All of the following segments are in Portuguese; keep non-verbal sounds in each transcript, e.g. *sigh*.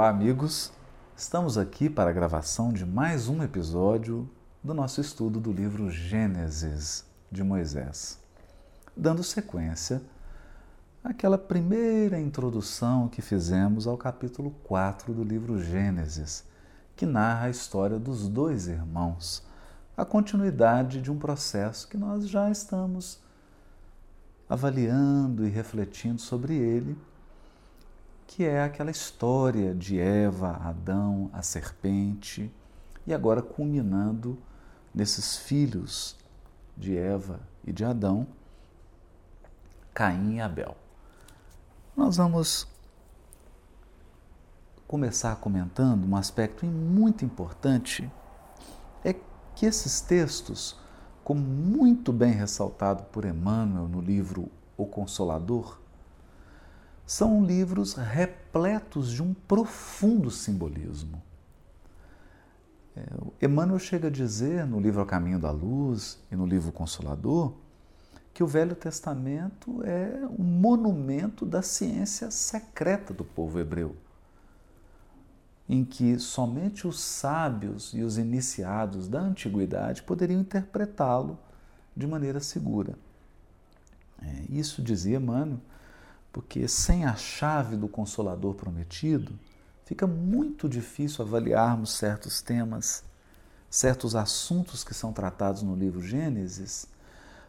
Olá, amigos. Estamos aqui para a gravação de mais um episódio do nosso estudo do livro Gênesis de Moisés, dando sequência àquela primeira introdução que fizemos ao capítulo 4 do livro Gênesis, que narra a história dos dois irmãos, a continuidade de um processo que nós já estamos avaliando e refletindo sobre ele que é aquela história de Eva, Adão, a serpente, e agora culminando nesses filhos de Eva e de Adão, Caim e Abel. Nós vamos começar comentando um aspecto muito importante é que esses textos, como muito bem ressaltado por Emmanuel no livro O Consolador, são livros repletos de um profundo simbolismo. É, Emmanuel chega a dizer no livro A Caminho da Luz e no livro Consolador que o Velho Testamento é um monumento da ciência secreta do povo hebreu, em que somente os sábios e os iniciados da antiguidade poderiam interpretá-lo de maneira segura. É, isso dizia Emmanuel porque sem a chave do Consolador prometido, fica muito difícil avaliarmos certos temas, certos assuntos que são tratados no livro Gênesis,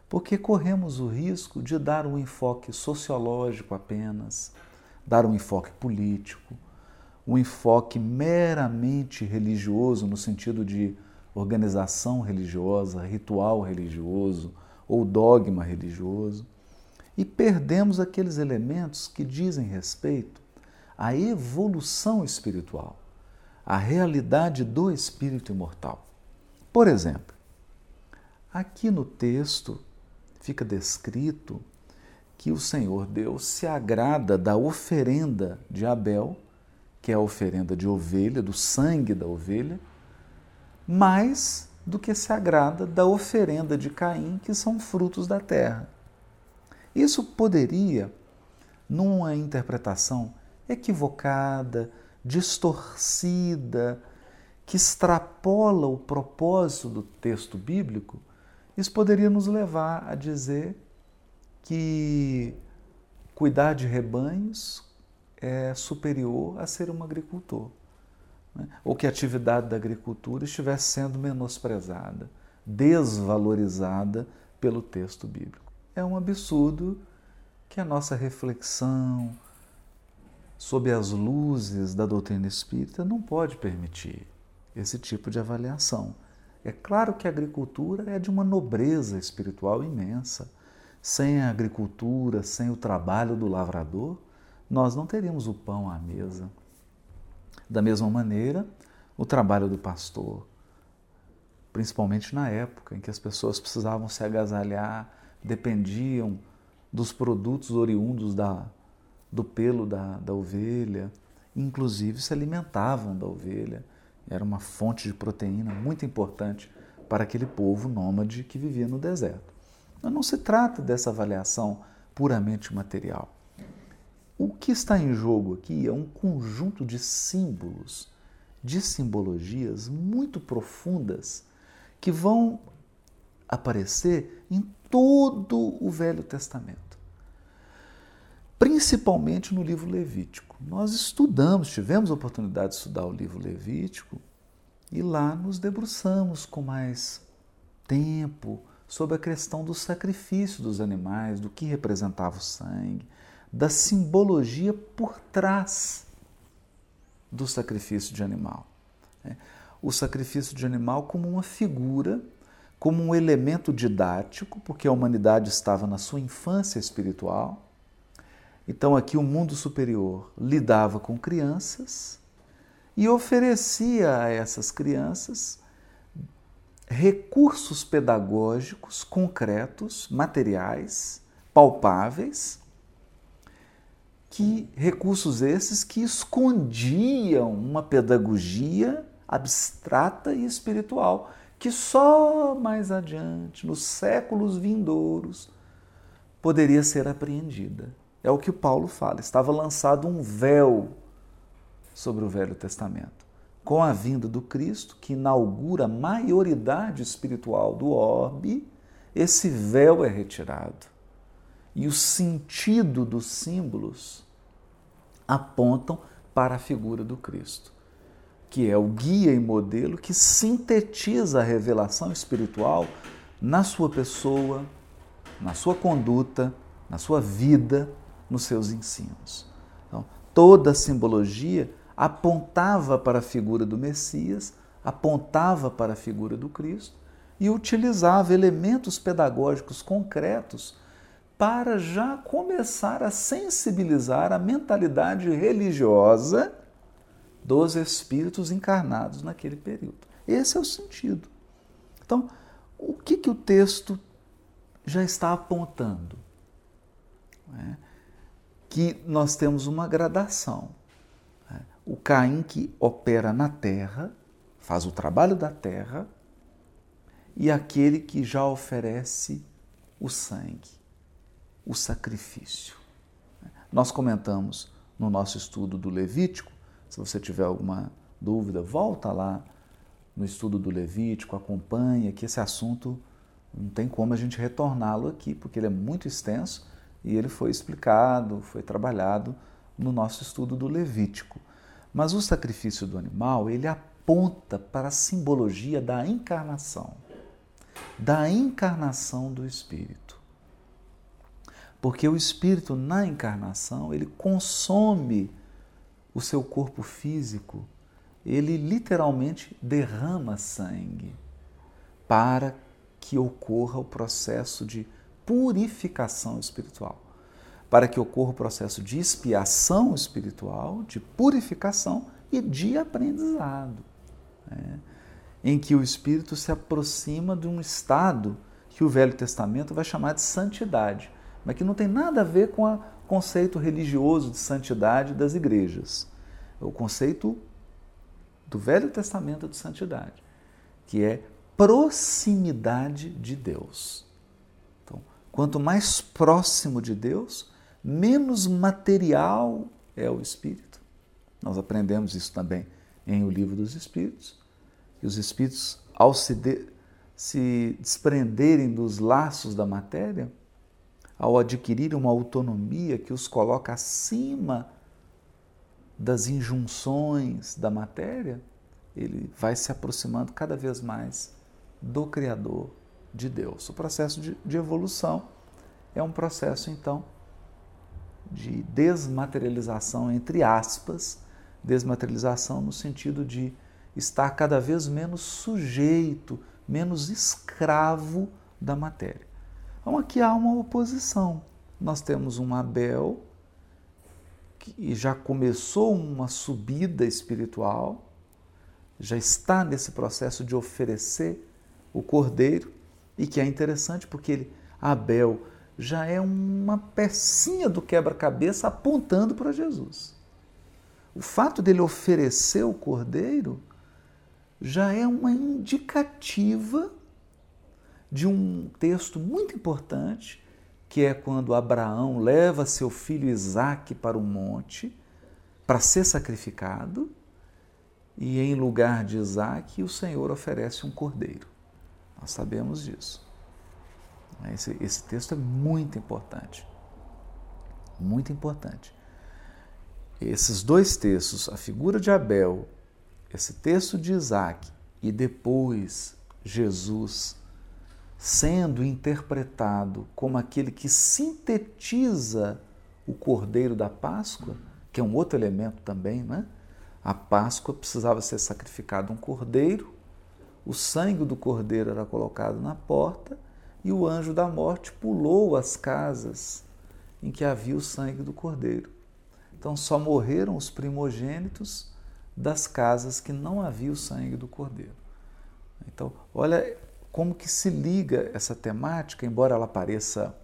porque corremos o risco de dar um enfoque sociológico apenas, dar um enfoque político, um enfoque meramente religioso, no sentido de organização religiosa, ritual religioso ou dogma religioso e perdemos aqueles elementos que dizem respeito à evolução espiritual, à realidade do espírito imortal. Por exemplo, aqui no texto fica descrito que o Senhor Deus se agrada da oferenda de Abel, que é a oferenda de ovelha, do sangue da ovelha, mais do que se agrada da oferenda de Caim, que são frutos da terra. Isso poderia, numa interpretação equivocada, distorcida, que extrapola o propósito do texto bíblico, isso poderia nos levar a dizer que cuidar de rebanhos é superior a ser um agricultor. Né? Ou que a atividade da agricultura estivesse sendo menosprezada, desvalorizada pelo texto bíblico é um absurdo que a nossa reflexão sob as luzes da doutrina espírita não pode permitir esse tipo de avaliação. É claro que a agricultura é de uma nobreza espiritual imensa. Sem a agricultura, sem o trabalho do lavrador, nós não teríamos o pão à mesa. Da mesma maneira, o trabalho do pastor, principalmente na época em que as pessoas precisavam se agasalhar dependiam dos produtos oriundos da, do pelo da, da ovelha, inclusive se alimentavam da ovelha. Era uma fonte de proteína muito importante para aquele povo nômade que vivia no deserto. Mas não se trata dessa avaliação puramente material. O que está em jogo aqui é um conjunto de símbolos, de simbologias muito profundas que vão aparecer em todo o Velho Testamento, principalmente no livro Levítico. Nós estudamos, tivemos a oportunidade de estudar o livro Levítico e lá nos debruçamos com mais tempo sobre a questão do sacrifício dos animais, do que representava o sangue, da simbologia por trás do sacrifício de animal. Né? O sacrifício de animal como uma figura como um elemento didático, porque a humanidade estava na sua infância espiritual. Então, aqui o mundo superior lidava com crianças e oferecia a essas crianças recursos pedagógicos concretos, materiais, palpáveis, que recursos esses que escondiam uma pedagogia abstrata e espiritual que só mais adiante, nos séculos vindouros, poderia ser apreendida. É o que Paulo fala, estava lançado um véu sobre o Velho Testamento. Com a vinda do Cristo, que inaugura a maioridade espiritual do orbe, esse véu é retirado. E o sentido dos símbolos apontam para a figura do Cristo, que é o guia e modelo que sintetiza a revelação espiritual na sua pessoa, na sua conduta, na sua vida, nos seus ensinos. Então, toda a simbologia apontava para a figura do Messias, apontava para a figura do Cristo e utilizava elementos pedagógicos concretos para já começar a sensibilizar a mentalidade religiosa dos espíritos encarnados naquele período. Esse é o sentido. Então, o que, que o texto já está apontando? É que nós temos uma gradação. É o Caim que opera na terra, faz o trabalho da terra, e aquele que já oferece o sangue, o sacrifício. Nós comentamos no nosso estudo do Levítico, se você tiver alguma dúvida, volta lá no estudo do Levítico, acompanha, que esse assunto não tem como a gente retorná-lo aqui, porque ele é muito extenso e ele foi explicado, foi trabalhado no nosso estudo do Levítico. Mas o sacrifício do animal, ele aponta para a simbologia da encarnação da encarnação do Espírito. Porque o Espírito, na encarnação, ele consome o seu corpo físico, ele literalmente derrama sangue para que ocorra o processo de purificação espiritual, para que ocorra o processo de expiação espiritual, de purificação e de aprendizado. Né? em que o espírito se aproxima de um estado que o Velho Testamento vai chamar de santidade, mas que não tem nada a ver com o conceito religioso de santidade das igrejas. É o conceito do Velho Testamento de santidade, que é proximidade de Deus. Então, quanto mais próximo de Deus, menos material é o espírito. Nós aprendemos isso também em O Livro dos Espíritos que os espíritos, ao se, de, se desprenderem dos laços da matéria, ao adquirir uma autonomia que os coloca acima das injunções da matéria, ele vai se aproximando cada vez mais do Criador, de Deus. O processo de, de evolução é um processo, então, de desmaterialização, entre aspas, desmaterialização no sentido de está cada vez menos sujeito, menos escravo da matéria. Então aqui há uma oposição. Nós temos um Abel que já começou uma subida espiritual, já está nesse processo de oferecer o cordeiro e que é interessante porque ele, Abel já é uma pecinha do quebra-cabeça apontando para Jesus. O fato dele oferecer o cordeiro já é uma indicativa de um texto muito importante, que é quando Abraão leva seu filho Isaque para o monte para ser sacrificado, e em lugar de Isaque, o Senhor oferece um cordeiro. Nós sabemos disso. Esse, esse texto é muito importante. Muito importante. Esses dois textos, a figura de Abel esse texto de Isaac e depois Jesus sendo interpretado como aquele que sintetiza o cordeiro da Páscoa, que é um outro elemento também, né? A Páscoa precisava ser sacrificado um cordeiro, o sangue do cordeiro era colocado na porta e o anjo da morte pulou as casas em que havia o sangue do cordeiro. Então só morreram os primogênitos das casas que não havia o sangue do cordeiro. Então, olha como que se liga essa temática, embora ela pareça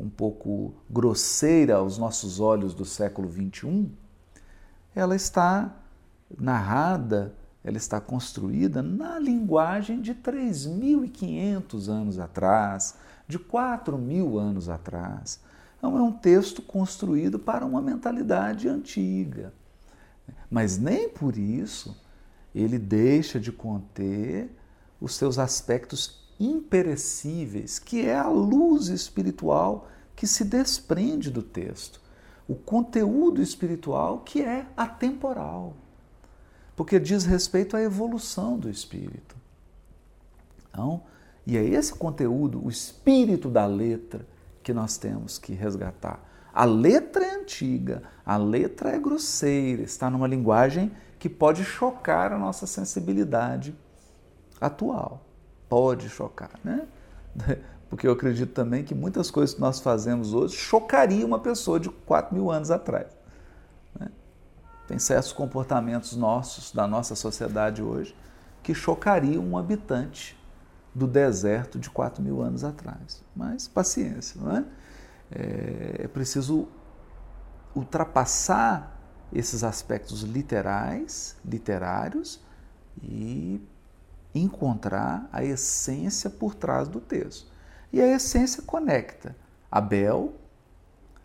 um pouco grosseira aos nossos olhos do século 21, ela está narrada, ela está construída na linguagem de 3.500 anos atrás, de 4.000 anos atrás. Então, é um texto construído para uma mentalidade antiga mas nem por isso ele deixa de conter os seus aspectos imperecíveis, que é a luz espiritual que se desprende do texto, o conteúdo espiritual que é atemporal, porque diz respeito à evolução do espírito. Então, e é esse conteúdo, o espírito da letra, que nós temos que resgatar. A letra é antiga, a letra é grosseira, está numa linguagem que pode chocar a nossa sensibilidade atual. Pode chocar, né? *laughs* Porque eu acredito também que muitas coisas que nós fazemos hoje chocariam uma pessoa de 4 mil anos atrás. Né? Tem certos comportamentos nossos, da nossa sociedade hoje, que chocariam um habitante do deserto de 4 mil anos atrás. Mas paciência, não é? É, é preciso ultrapassar esses aspectos literais, literários e encontrar a essência por trás do texto. E a essência conecta Abel,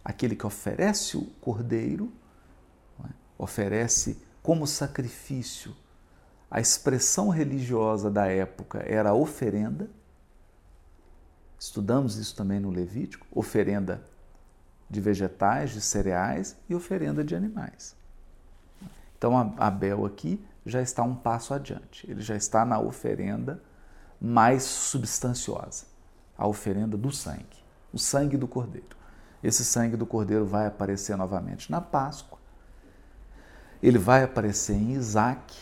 aquele que oferece o cordeiro, é? oferece como sacrifício a expressão religiosa da época era a oferenda. Estudamos isso também no Levítico: oferenda de vegetais, de cereais e oferenda de animais. Então, Abel aqui já está um passo adiante, ele já está na oferenda mais substanciosa a oferenda do sangue, o sangue do cordeiro. Esse sangue do cordeiro vai aparecer novamente na Páscoa, ele vai aparecer em Isaac,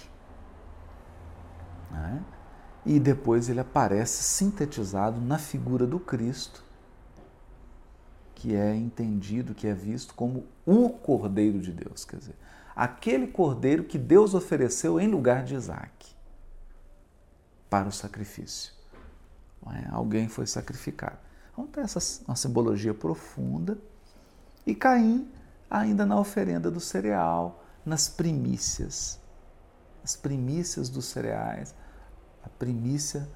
né? e depois ele aparece sintetizado na figura do Cristo, que é entendido, que é visto como o Cordeiro de Deus, quer dizer, aquele Cordeiro que Deus ofereceu em lugar de Isaac para o sacrifício. Alguém foi sacrificado. Então tem essa uma simbologia profunda. E Caim, ainda na oferenda do cereal, nas primícias, as primícias dos cereais, a primícia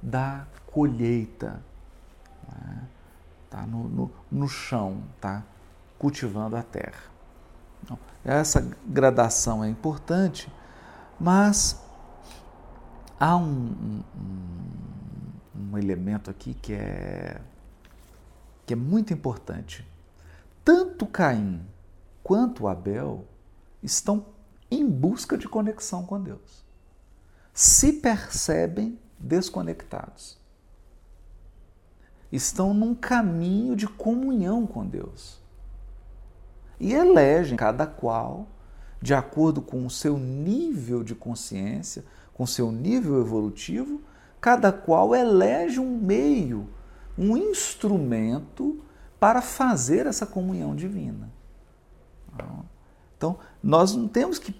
da colheita. Né? Tá no, no, no, chão, tá cultivando a terra. Então, essa gradação é importante, mas há um, um, um elemento aqui que é, que é muito importante. Tanto Caim quanto Abel estão em busca de conexão com Deus se percebem desconectados. Estão num caminho de comunhão com Deus. E elegem cada qual, de acordo com o seu nível de consciência, com o seu nível evolutivo, cada qual elege um meio, um instrumento para fazer essa comunhão divina. Então, nós não temos que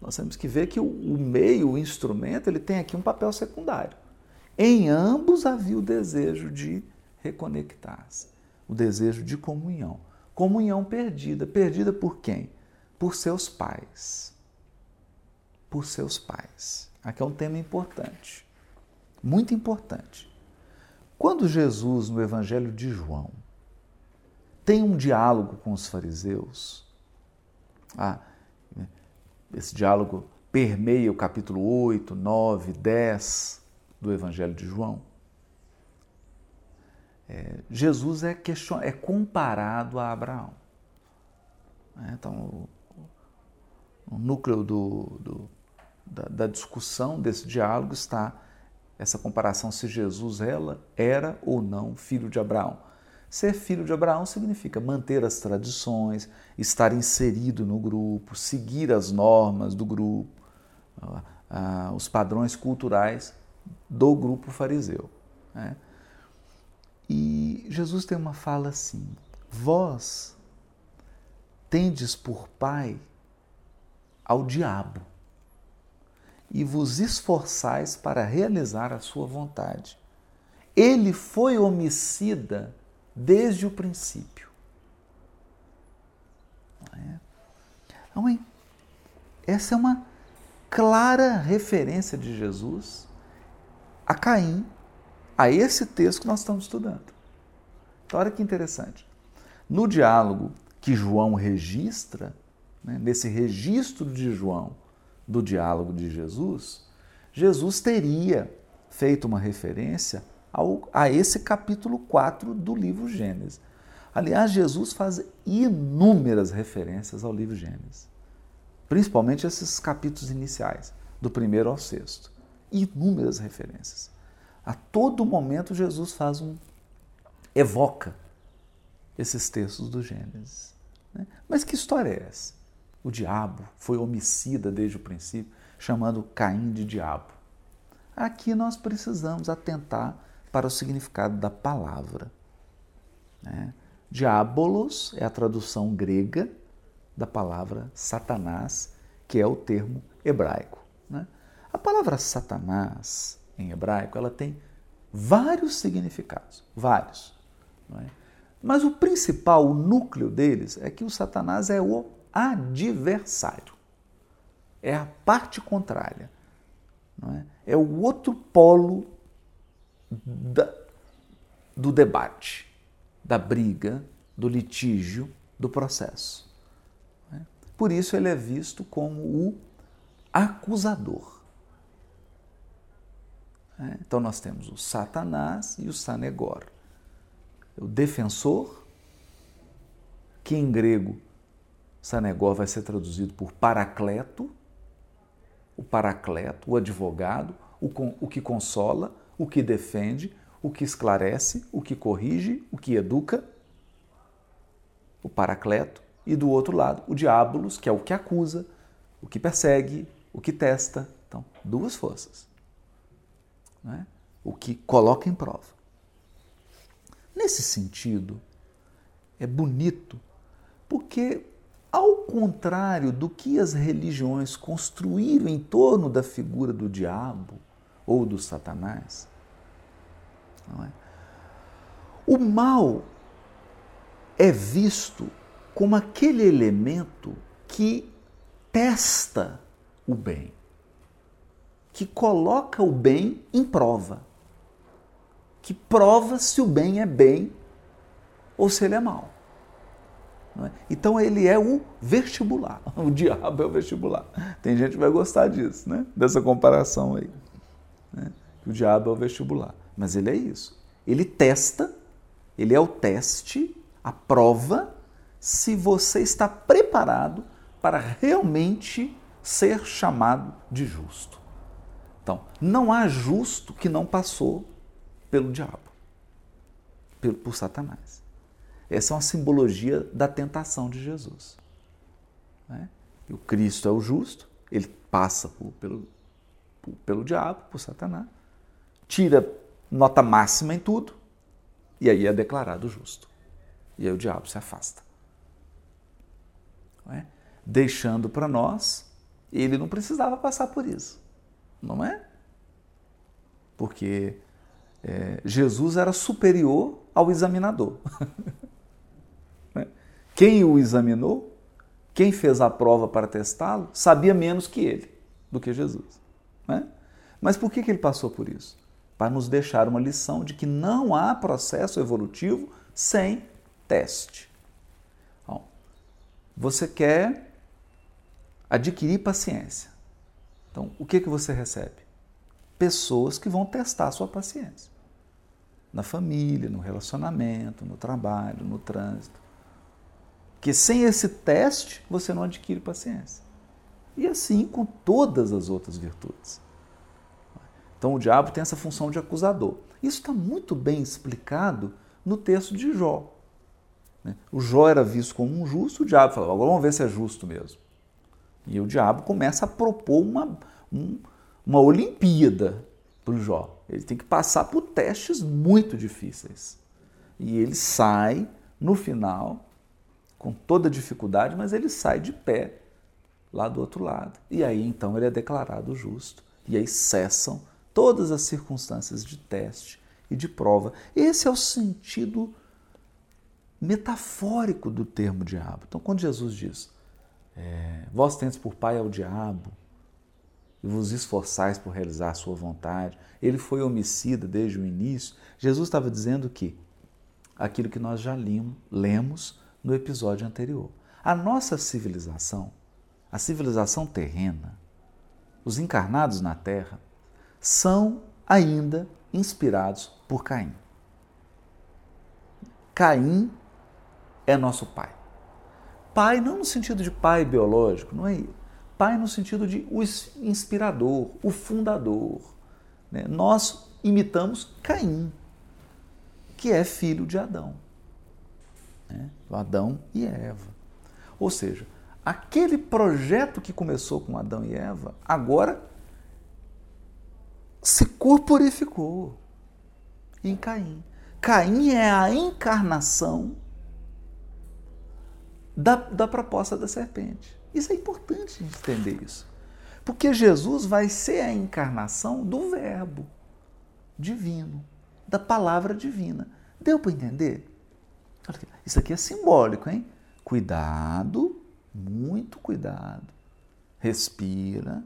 nós temos que ver que o, meio, o instrumento, ele tem aqui um papel secundário. Em ambos havia o desejo de reconectar-se, o desejo de comunhão. Comunhão perdida. Perdida por quem? Por seus pais. Por seus pais. Aqui é um tema importante, muito importante. Quando Jesus, no Evangelho de João, tem um diálogo com os fariseus, ah, esse diálogo permeia o capítulo 8, 9, 10 do Evangelho de João. É, Jesus é, question... é comparado a Abraão. É, então, o, o núcleo do, do, da, da, discussão desse diálogo está essa comparação se Jesus ela era ou não filho de Abraão. Ser filho de Abraão significa manter as tradições, estar inserido no grupo, seguir as normas do grupo, os padrões culturais do grupo fariseu. Né? E Jesus tem uma fala assim: Vós tendes por pai ao diabo e vos esforçais para realizar a sua vontade. Ele foi homicida desde o princípio. Então, essa é uma clara referência de Jesus a Caim, a esse texto que nós estamos estudando. Então, olha que interessante. No diálogo que João registra né, nesse registro de João do diálogo de Jesus, Jesus teria feito uma referência ao, a esse capítulo 4 do livro Gênesis. Aliás, Jesus faz inúmeras referências ao livro Gênesis, principalmente esses capítulos iniciais, do primeiro ao sexto. Inúmeras referências. A todo momento, Jesus faz um. evoca esses textos do Gênesis. Né? Mas que história é essa? O diabo foi homicida desde o princípio, chamando Caim de diabo. Aqui nós precisamos atentar para o significado da palavra. Né? Diabolos é a tradução grega da palavra Satanás, que é o termo hebraico. Né? A palavra Satanás, em hebraico, ela tem vários significados, vários. É? Mas o principal, o núcleo deles, é que o Satanás é o adversário. É a parte contrária. É? é? o outro polo da, do debate, da briga, do litígio, do processo. É? Por isso ele é visto como o acusador. É? Então nós temos o Satanás e o Sanegor o defensor, que em grego Sanegó vai ser traduzido por paracleto, o paracleto, o advogado, o, o que consola, o que defende, o que esclarece, o que corrige, o que educa, o paracleto, e do outro lado, o diabolos, que é o que acusa, o que persegue, o que testa. Então, duas forças. É? O que coloca em prova. Nesse sentido, é bonito, porque, ao contrário do que as religiões construíram em torno da figura do diabo ou do Satanás, é? o mal é visto como aquele elemento que testa o bem, que coloca o bem em prova que prova se o bem é bem ou se ele é mal. É? Então ele é o vestibular. *laughs* O diabo é o vestibular. Tem gente que vai gostar disso, né? Dessa comparação aí. Né? O diabo é o vestibular. Mas ele é isso. Ele testa, ele é o teste, a prova, se você está preparado para realmente ser chamado de justo. Então, não há justo que não passou pelo diabo, por, por Satanás. Essa é uma simbologia da tentação de Jesus. Né? O Cristo é o justo, ele passa por, pelo, por, pelo diabo, por Satanás, tira nota máxima em tudo, e aí é declarado justo. E aí o diabo se afasta. É? Deixando para nós, ele não precisava passar por isso. Não é? Porque é, Jesus era superior ao examinador. *laughs* Né? quem o examinou, quem fez a prova para testá-lo, sabia menos que ele, do que Jesus. Né? Mas por que, que ele passou por isso? Para nos deixar uma lição de que não há processo evolutivo sem teste. Você quer adquirir paciência. Então, o que, que você recebe? Pessoas que vão testar a sua paciência na família, no relacionamento, no trabalho, no trânsito. Que sem esse teste você não adquire paciência. E assim com todas as outras virtudes. Então o diabo tem essa função de acusador. Isso está muito bem explicado no texto de Jó. Né? O Jó era visto como um justo, o diabo falava, agora vamos ver se é justo mesmo. E o diabo começa a propor uma, um, uma Olimpíada para o Jó. Ele tem que passar por testes muito difíceis. E ele sai, no final, com toda dificuldade, mas ele sai de pé lá do outro lado. E aí então ele é declarado justo. E aí cessam todas as circunstâncias de teste e de prova. Esse é o sentido metafórico do termo diabo. Então, quando Jesus diz: é, Vós tendes por pai ao diabo, e vos esforçais por realizar a sua vontade. Ele foi homicida desde o início. Jesus estava dizendo que aquilo que nós já lemos no episódio anterior. A nossa civilização, a civilização terrena, os encarnados na Terra, são ainda inspirados por Caim. Caim é nosso pai. Pai não no sentido de pai biológico, não é pai no sentido de o inspirador, o fundador. Né? Nós imitamos Caim, que é filho de Adão. Né? Adão e Eva. Ou seja, aquele projeto que começou com Adão e Eva, agora se corporificou em Caim. Caim é a encarnação da, da proposta da serpente. Isso é importante entender isso. Porque Jesus vai ser a encarnação do Verbo divino, da palavra divina. Deu para entender? Isso aqui é simbólico, hein? Cuidado, muito cuidado. Respira.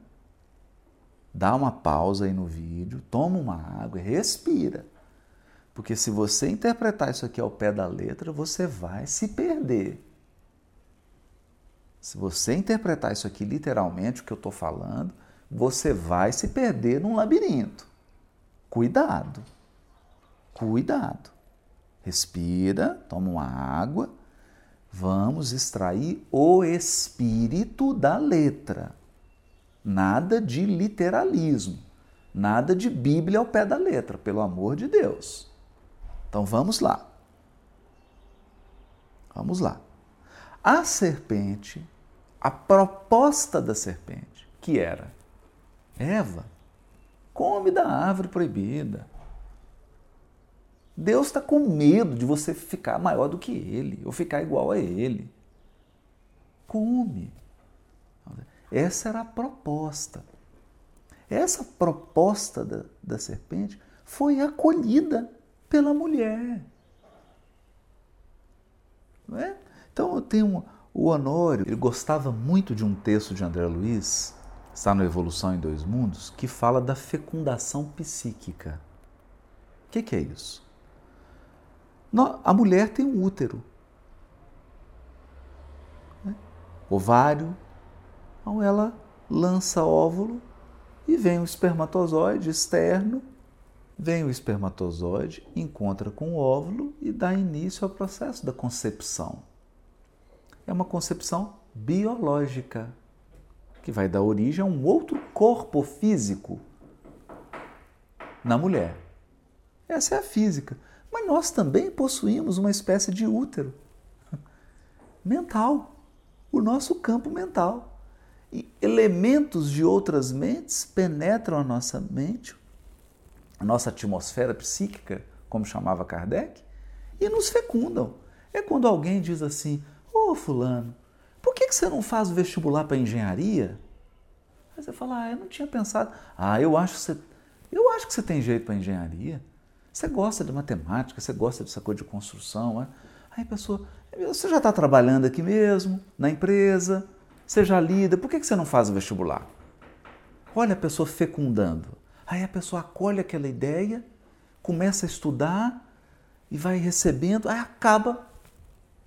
Dá uma pausa aí no vídeo, toma uma água e respira. Porque se você interpretar isso aqui ao pé da letra, você vai se perder. Se você interpretar isso aqui literalmente, o que eu estou falando, você vai se perder num labirinto. Cuidado. Cuidado. Respira, toma uma água. Vamos extrair o espírito da letra. Nada de literalismo. Nada de Bíblia ao pé da letra, pelo amor de Deus. Então vamos lá. Vamos lá. A serpente, a proposta da serpente, que era Eva, come da árvore proibida. Deus está com medo de você ficar maior do que ele ou ficar igual a ele. Come. Essa era a proposta. Essa proposta da, da serpente foi acolhida pela mulher. Não é? Então eu tenho o Honório, ele gostava muito de um texto de André Luiz, está no Evolução em Dois Mundos, que fala da fecundação psíquica. O que, que é isso? A mulher tem um útero, né? ovário, então ela lança óvulo e vem o espermatozoide externo, vem o espermatozoide, encontra com o óvulo e dá início ao processo da concepção é uma concepção biológica, que vai dar origem a um outro corpo físico na mulher. Essa é a física. Mas nós também possuímos uma espécie de útero *laughs* mental, o nosso campo mental. E elementos de outras mentes penetram a nossa mente, a nossa atmosfera psíquica, como chamava Kardec, e nos fecundam. É quando alguém diz assim: Fulano, por que, que você não faz o vestibular para engenharia? Aí você fala, ah, eu não tinha pensado. Ah, eu acho que você, eu acho que você tem jeito para engenharia. Você gosta de matemática, você gosta dessa coisa de construção. É? Aí a pessoa, você já está trabalhando aqui mesmo, na empresa, você já lida, por que, que você não faz o vestibular? Olha a pessoa fecundando. Aí a pessoa acolhe aquela ideia, começa a estudar e vai recebendo, aí acaba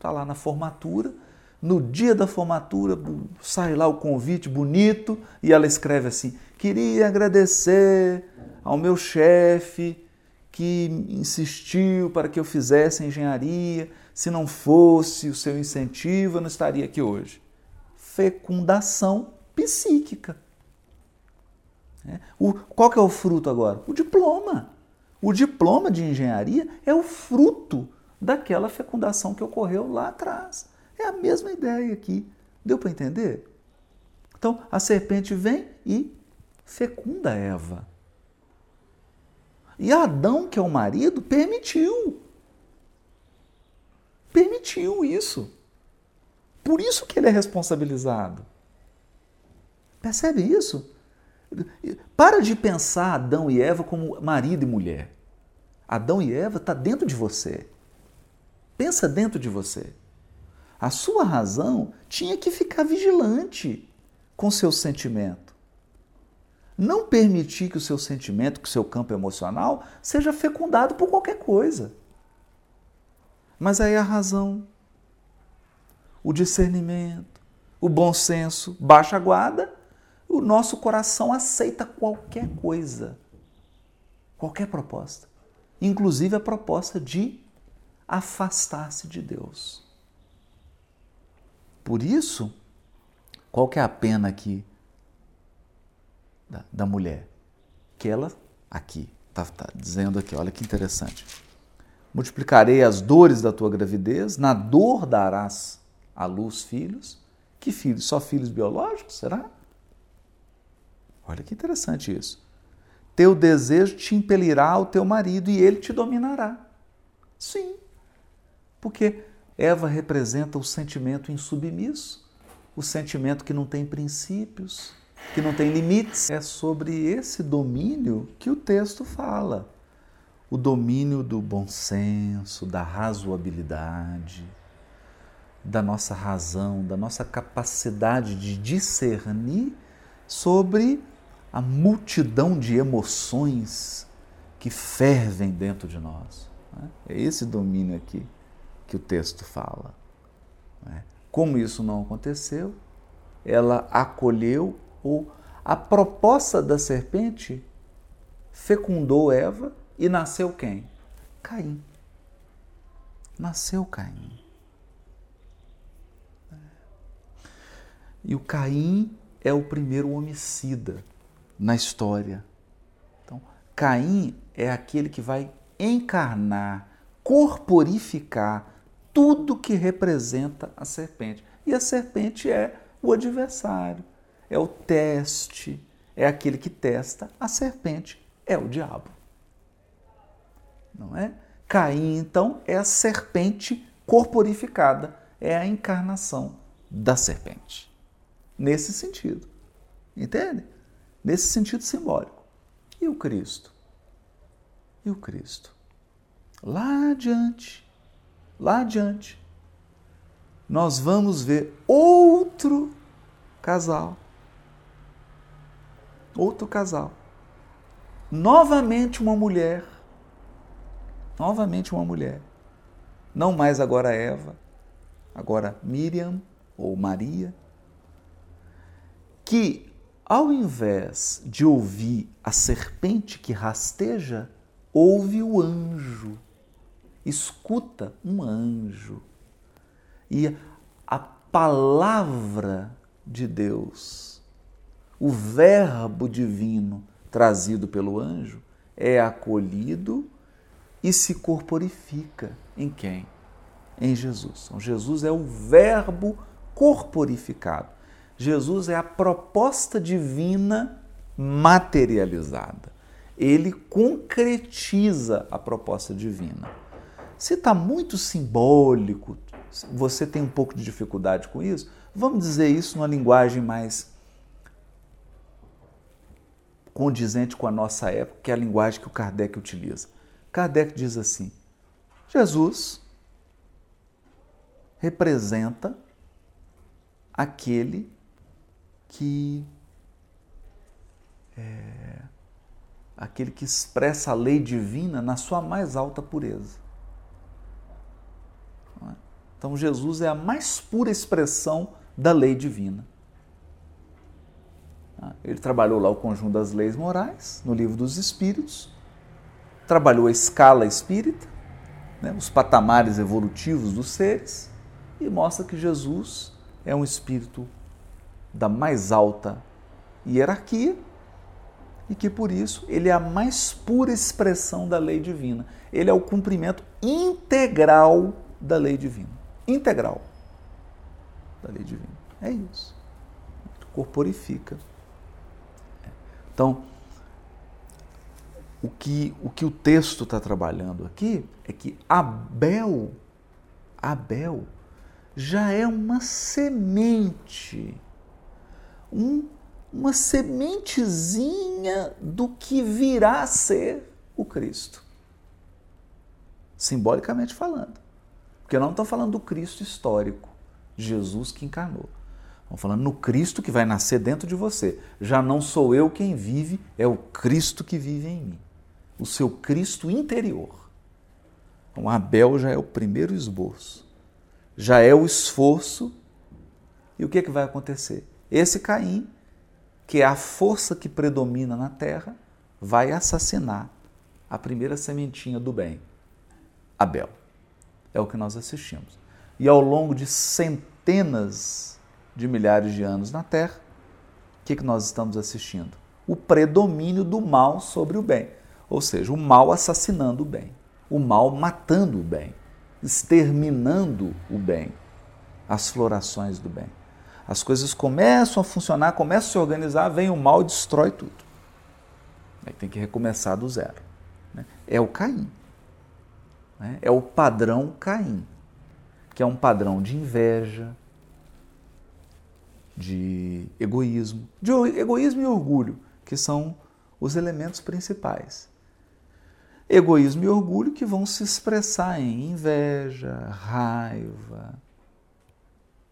está lá na formatura. No dia da formatura, sai lá o convite bonito e ela escreve assim: Queria agradecer ao meu chefe que insistiu para que eu fizesse engenharia. Se não fosse o seu incentivo, eu não estaria aqui hoje. Fecundação psíquica. É. O, qual que é o fruto agora? O diploma. O diploma de engenharia é o fruto daquela fecundação que ocorreu lá atrás. É a mesma ideia aqui. Deu para entender? Então, a serpente vem e fecunda Eva. E Adão, que é o marido, permitiu. Permitiu isso. Por isso que ele é responsabilizado. Percebe isso? Para de pensar Adão e Eva como marido e mulher. Adão e Eva está dentro de você. Pensa dentro de você. A sua razão tinha que ficar vigilante com seu sentimento. Não permitir que o seu sentimento, que o seu campo emocional, seja fecundado por qualquer coisa. Mas aí a razão, o discernimento, o bom senso, baixa a guarda, o nosso coração aceita qualquer coisa, qualquer proposta, inclusive a proposta de afastar-se de Deus. Por isso, qual que é a pena aqui da, da mulher? Que ela, aqui, está tá dizendo aqui, olha que interessante. Multiplicarei as dores da tua gravidez, na dor darás à luz filhos. Que filhos? Só filhos biológicos? Será? Olha que interessante isso. Teu desejo te impelirá ao teu marido e ele te dominará. Sim, porque Eva representa o sentimento insubmisso, o sentimento que não tem princípios, que não tem limites. É sobre esse domínio que o texto fala. O domínio do bom senso, da razoabilidade, da nossa razão, da nossa capacidade de discernir sobre a multidão de emoções que fervem dentro de nós. Né? É esse domínio aqui que o texto fala. Né? Como isso não aconteceu, ela acolheu ou a proposta da serpente fecundou Eva e nasceu quem? Caim. Nasceu Caim. E o Caim é o primeiro homicida na história. Então, Caim é aquele que vai encarnar, corporificar tudo que representa a serpente. E a serpente é o adversário, é o teste, é aquele que testa. A serpente é o diabo. Não é? Caim, então, é a serpente corporificada, é a encarnação da serpente. Nesse sentido. Entende? Nesse sentido simbólico. E o Cristo? E o Cristo? Lá adiante, lá adiante, nós vamos ver outro casal. Outro casal. Novamente uma mulher. Novamente uma mulher. Não mais agora Eva, agora Miriam ou Maria, que ao invés de ouvir a serpente que rasteja, ouve o anjo escuta um anjo. E a palavra de Deus, o Verbo divino trazido pelo anjo, é acolhido e se corporifica em quem? Em Jesus. Então, Jesus é o Verbo corporificado. Jesus é a proposta divina materializada. Ele concretiza a proposta divina. Se está muito simbólico, você tem um pouco de dificuldade com isso, vamos dizer isso numa linguagem mais condizente com a nossa época, que é a linguagem que o Kardec utiliza. Kardec diz assim: Jesus representa aquele que é, aquele que expressa a lei divina na sua mais alta pureza. Então, Jesus é a mais pura expressão da lei divina. Ah, ele trabalhou lá o conjunto das leis morais, no livro dos Espíritos, trabalhou a escala espírita, né, os patamares evolutivos dos seres, e mostra que Jesus é um espírito da mais alta hierarquia e que por isso ele é a mais pura expressão da lei divina. Ele é o cumprimento integral da lei divina integral da lei divina. É isso. Corporifica. Então, o que o, que o texto está trabalhando aqui é que Abel, Abel já é uma semente, um, uma sementezinha do que virá a ser o Cristo. Simbolicamente falando. Porque não estou falando do Cristo histórico, Jesus que encarnou. Estamos falando no Cristo que vai nascer dentro de você. Já não sou eu quem vive, é o Cristo que vive em mim. O seu Cristo interior. Então, Abel já é o primeiro esboço. já é o esforço. E o que, é que vai acontecer? Esse Caim, que é a força que predomina na terra, vai assassinar a primeira sementinha do bem, Abel. É o que nós assistimos. E ao longo de centenas de milhares de anos na Terra, o que, que nós estamos assistindo? O predomínio do mal sobre o bem. Ou seja, o mal assassinando o bem, o mal matando o bem, exterminando o bem, as florações do bem. As coisas começam a funcionar, começam a se organizar, vem o mal e destrói tudo. Aí tem que recomeçar do zero. Né? É o Caim. Né? É o padrão Caim, que é um padrão de inveja, de egoísmo, de egoísmo e orgulho, que são os elementos principais. Egoísmo e orgulho que vão se expressar em inveja, raiva,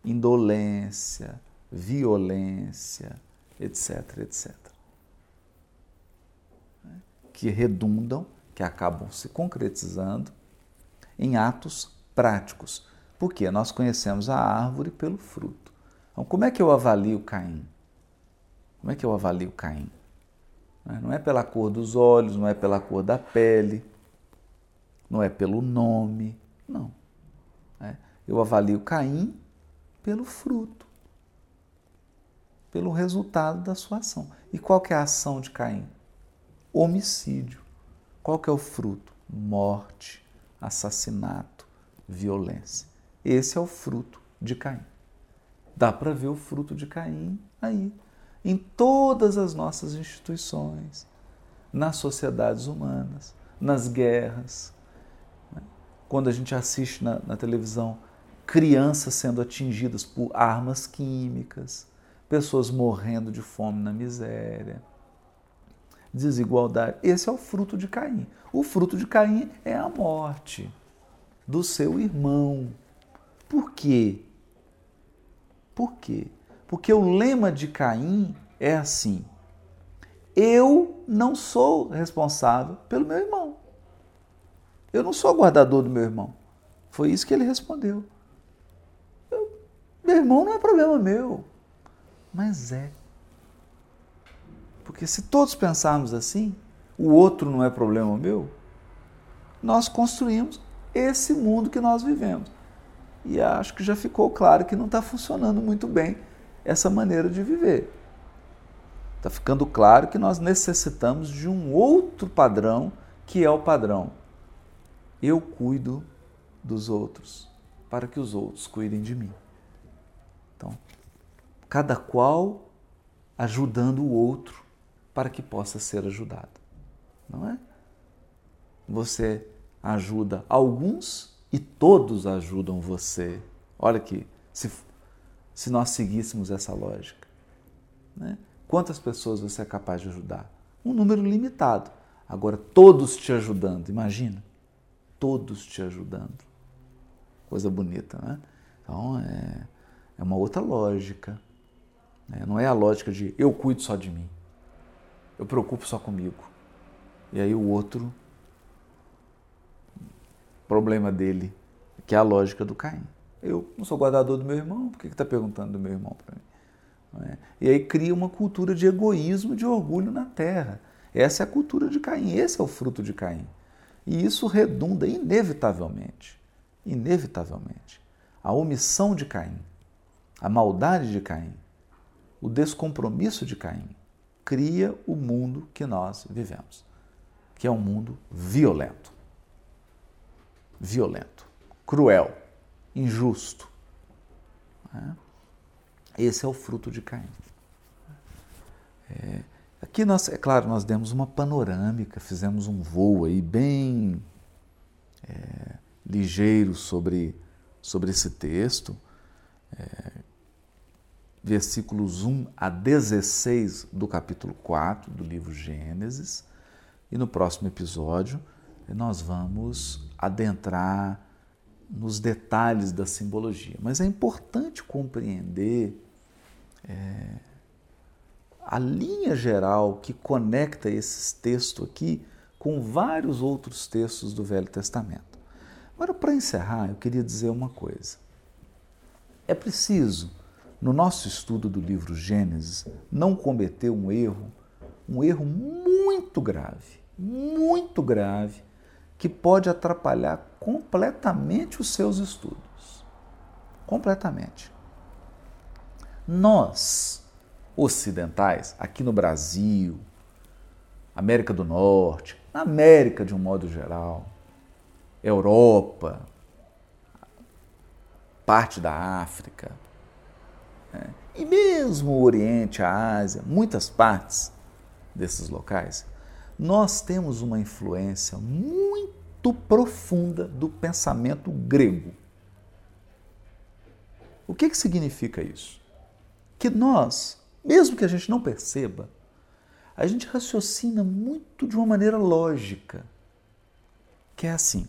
indolência, violência, etc, etc. Que redundam, que acabam se concretizando em atos práticos. Porque nós conhecemos a árvore pelo fruto. Então, como é que eu avalio Caim? Como é que eu avalio Caim? Né? Não é pela cor dos olhos, não é pela cor da pele, não é pelo nome, não. É, eu avalio Caim pelo fruto, pelo resultado da sua ação. E qual que é a ação de Caim? Homicídio. Qual que é o fruto? Morte, assassinato, violência. Esse é o fruto de Caim. Dá para ver o fruto de Caim aí, em todas as nossas instituições, nas sociedades humanas, nas guerras. Né? Quando a gente assiste na, na televisão crianças sendo atingidas por armas químicas, pessoas morrendo de fome na miséria, desigualdade. Esse é o fruto de Caim. O fruto de Caim é a morte do seu irmão. Por quê? Por quê? Porque o lema de Caim é assim: eu não sou responsável pelo meu irmão. Eu não sou guardador do meu irmão. Foi isso que ele respondeu. Eu, meu irmão não é problema meu. Mas é. Porque se todos pensarmos assim, o outro não é problema meu, nós construímos esse mundo que nós vivemos. E acho que já ficou claro que não está funcionando muito bem essa maneira de viver. Está ficando claro que nós necessitamos de um outro padrão, que é o padrão. Eu cuido dos outros, para que os outros cuidem de mim. Então, cada qual ajudando o outro para que possa ser ajudado. Não é? Você ajuda alguns e todos ajudam você. Olha aqui, se, se nós seguíssemos essa lógica. Né? Quantas pessoas você é capaz de ajudar? Um número limitado. Agora, todos te ajudando, imagina. Todos te ajudando. Coisa bonita, né? Então, é, é uma outra lógica. Né? Não é a lógica de eu cuido só de mim. Eu preocupo só comigo. E aí o outro problema dele, que é a lógica do Caim. Eu não sou guardador do meu irmão, por que está perguntando do meu irmão para mim? É? E aí cria uma cultura de egoísmo, de orgulho na terra. Essa é a cultura de Caim, esse é o fruto de Caim. E isso redunda inevitavelmente, inevitavelmente, a omissão de Caim, a maldade de Caim, o descompromisso de Caim, cria o mundo que nós vivemos, que é um mundo violento violento, cruel, injusto. Né? Esse é o fruto de Caim. É, aqui nós, é claro, nós demos uma panorâmica, fizemos um voo aí bem é, ligeiro sobre, sobre esse texto, é, versículos 1 a 16 do capítulo 4 do livro Gênesis, e no próximo episódio nós vamos adentrar nos detalhes da simbologia. Mas é importante compreender é, a linha geral que conecta esses textos aqui com vários outros textos do Velho Testamento. Agora, para encerrar, eu queria dizer uma coisa. é preciso, no nosso estudo do livro Gênesis, não cometer um erro, um erro muito grave, muito grave, que pode atrapalhar completamente os seus estudos. Completamente. Nós, ocidentais, aqui no Brasil, América do Norte, na América de um modo geral, Europa, parte da África? E mesmo o Oriente, a Ásia, muitas partes desses locais, nós temos uma influência muito profunda do pensamento grego. O que, que significa isso? Que nós, mesmo que a gente não perceba, a gente raciocina muito de uma maneira lógica, que é assim.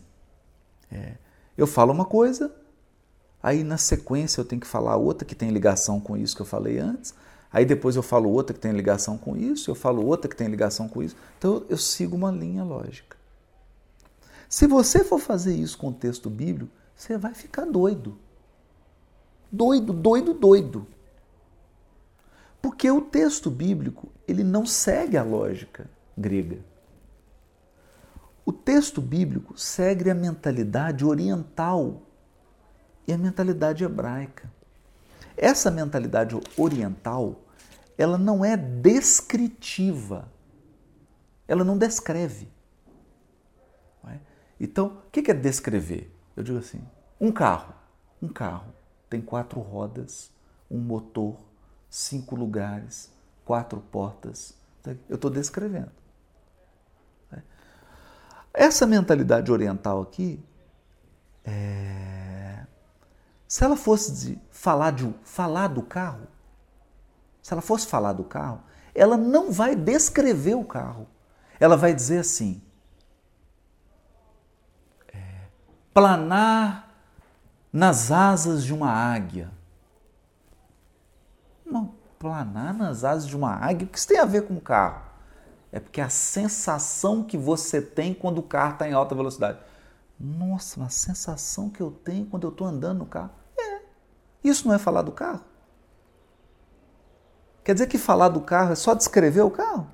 É, eu falo uma coisa, aí na sequência eu tenho que falar outra que tem ligação com isso que eu falei antes, aí depois eu falo outra que tem ligação com isso, eu falo outra que tem ligação com isso. Então eu sigo uma linha lógica. Se você for fazer isso com o texto bíblico, você vai ficar doido. Doido, doido, doido. Porque o texto bíblico, ele não segue a lógica grega. O texto bíblico segue a mentalidade oriental e a mentalidade hebraica. Essa mentalidade oriental, ela não é descritiva. Ela não descreve. É? Então, o que é descrever? Eu digo assim: um carro. Um carro tem quatro rodas, um motor, cinco lugares, quatro portas. Eu estou descrevendo. É? Essa mentalidade oriental aqui, é... se ela fosse falar, de, falar do carro, se ela fosse falar do carro, ela não vai descrever o carro. Ela vai dizer assim: é, planar nas asas de uma águia. Não, planar nas asas de uma águia, o que isso tem a ver com o carro? É porque a sensação que você tem quando o carro está em alta velocidade. Nossa, a sensação que eu tenho quando eu estou andando no carro. Isso não é falar do carro? Quer dizer que falar do carro é só descrever o carro?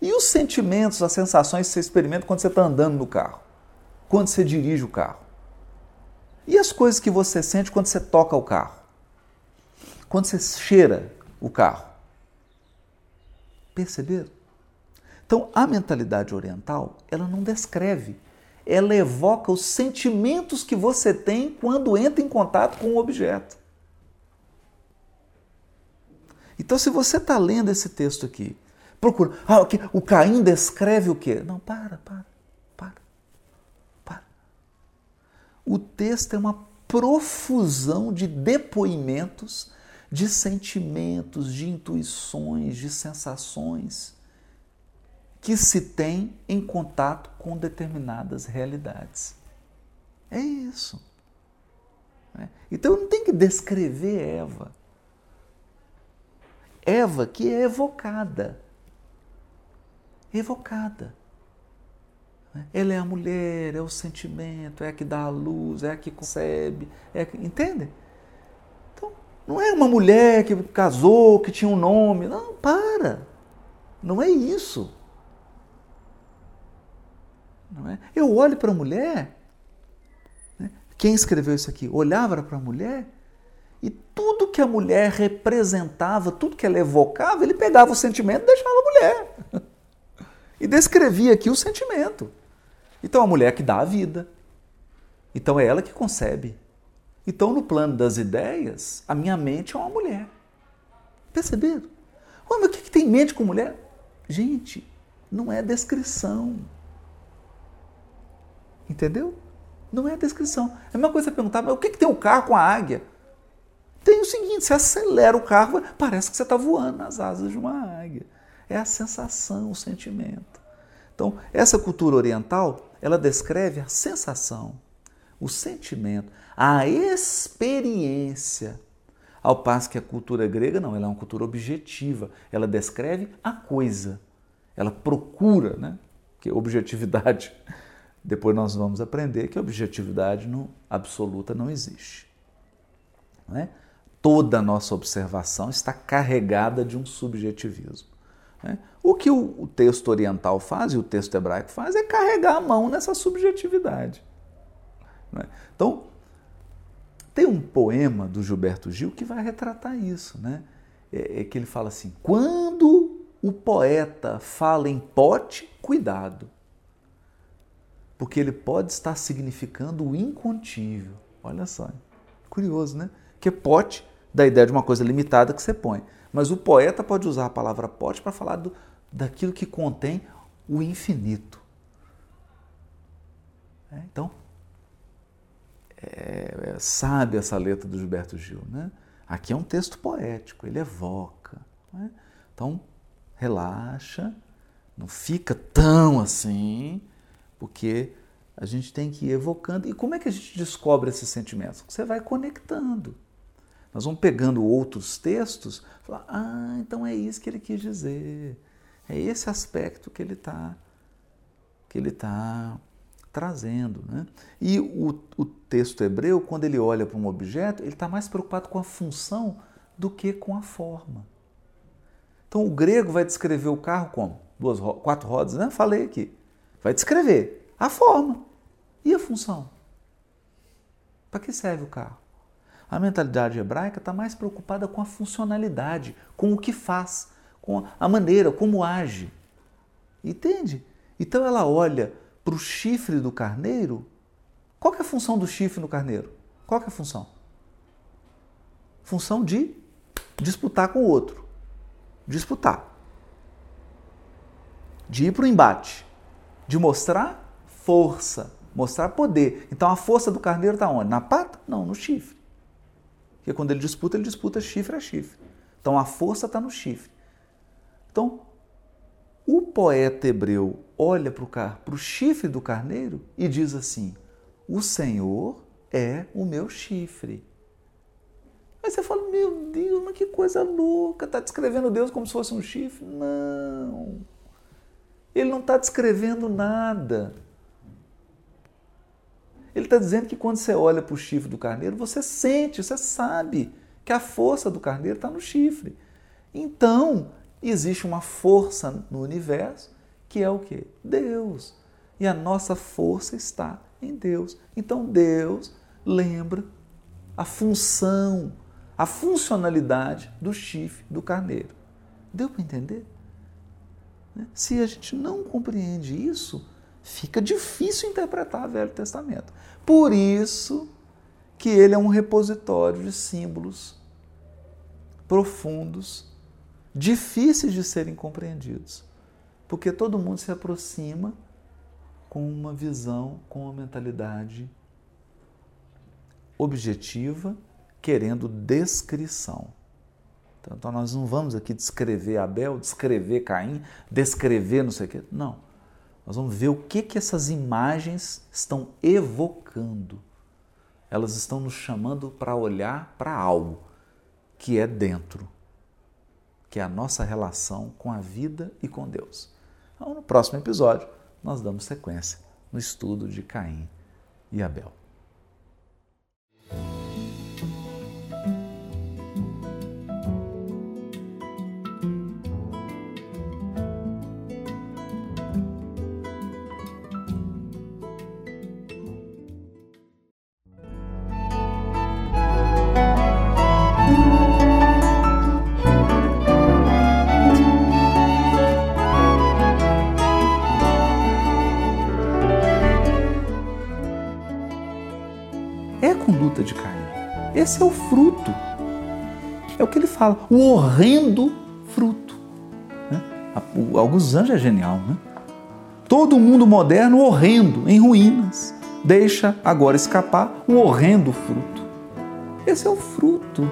E os sentimentos, as sensações que você experimenta quando você está andando no carro? Quando você dirige o carro? E as coisas que você sente quando você toca o carro? Quando você cheira o carro? Perceberam? Então, a mentalidade oriental, ela não descreve, ela evoca os sentimentos que você tem quando entra em contato com o objeto. Então, se você está lendo esse texto aqui, procura, ah, o Caim descreve o quê? Não, para, para. O texto é uma profusão de depoimentos, de sentimentos, de intuições, de sensações que se tem em contato com determinadas realidades. É isso. Né? Então eu não tenho que descrever Eva. Eva que é evocada. Evocada. Ela é a mulher, é o sentimento, é a que dá a luz, é a que concebe, é a que... entende? Então, não é uma mulher que casou, que tinha um nome. Não, para. Não é isso. Não é? Eu olho para a mulher, né? quem escreveu isso aqui olhava para a mulher e tudo que a mulher representava, tudo que ela evocava, ele pegava o sentimento e deixava a mulher. *laughs* E descrevia aqui o sentimento. Então a mulher que dá a vida. Então é ela que concebe. Então, no plano das ideias, a minha mente é uma mulher. Perceberam? Mas o que, que tem mente com mulher? Gente, não é descrição. Entendeu? Não é descrição. É uma coisa perguntar, mas o que, que tem o um carro com a águia? Tem o seguinte: você acelera o carro, parece que você está voando nas asas de uma águia. É a sensação, o sentimento. Então, essa cultura oriental, ela descreve a sensação, o sentimento, a experiência. Ao passo que a cultura grega, não, ela é uma cultura objetiva. Ela descreve a coisa. Ela procura, né? Que objetividade. *laughs* Depois nós vamos aprender que objetividade no, absoluta não existe. Não é? Toda a nossa observação está carregada de um subjetivismo. Né? O que o texto oriental faz e o texto hebraico faz é carregar a mão nessa subjetividade. Né? Então, tem um poema do Gilberto Gil que vai retratar isso, né? É, é que ele fala assim: quando o poeta fala em pote, cuidado, porque ele pode estar significando o incontível. Olha só, curioso, né? Que pote da ideia de uma coisa limitada que você põe. Mas o poeta pode usar a palavra pote para falar do, daquilo que contém o infinito. É, então, é, é, sabe essa letra do Gilberto Gil, né? Aqui é um texto poético, ele evoca. Né? Então, relaxa, não fica tão assim, porque a gente tem que ir evocando. E como é que a gente descobre esses sentimentos? Você vai conectando. Nós vamos pegando outros textos, falar, ah, então é isso que ele quis dizer. É esse aspecto que ele está que ele tá trazendo. Né? E o, o texto hebreu, quando ele olha para um objeto, ele está mais preocupado com a função do que com a forma. Então o grego vai descrever o carro como? Duas, quatro rodas, né? Falei aqui. Vai descrever a forma e a função. Para que serve o carro? A mentalidade hebraica está mais preocupada com a funcionalidade, com o que faz, com a maneira, como age. Entende? Então ela olha para o chifre do carneiro. Qual é a função do chifre no carneiro? Qual é a função? Função de disputar com o outro. Disputar. De ir para o embate. De mostrar força, mostrar poder. Então a força do carneiro está onde? Na pata? Não, no chifre. Porque quando ele disputa, ele disputa chifre a chifre. Então a força está no chifre. Então, o poeta hebreu olha para o chifre do carneiro e diz assim: O Senhor é o meu chifre. Aí você fala: Meu Deus, mas que coisa louca! Está descrevendo Deus como se fosse um chifre? Não. Ele não está descrevendo nada. Ele está dizendo que quando você olha para o chifre do carneiro, você sente, você sabe que a força do carneiro está no chifre. Então, existe uma força no universo que é o que? Deus. E a nossa força está em Deus. Então, Deus lembra a função, a funcionalidade do chifre do carneiro. Deu para entender? Né? Se a gente não compreende isso, fica difícil interpretar o Velho Testamento. Por isso que ele é um repositório de símbolos profundos, difíceis de serem compreendidos, porque todo mundo se aproxima com uma visão, com uma mentalidade objetiva, querendo descrição. Então nós não vamos aqui descrever Abel, descrever Caim, descrever não sei o quê. Não. Nós vamos ver o que, que essas imagens estão evocando. Elas estão nos chamando para olhar para algo que é dentro, que é a nossa relação com a vida e com Deus. Então, no próximo episódio, nós damos sequência no estudo de Caim e Abel. Esse é o fruto. É o que ele fala, o horrendo fruto. Né? Alguns anos é genial, né? Todo mundo moderno horrendo, em ruínas, deixa agora escapar o horrendo fruto. Esse é o fruto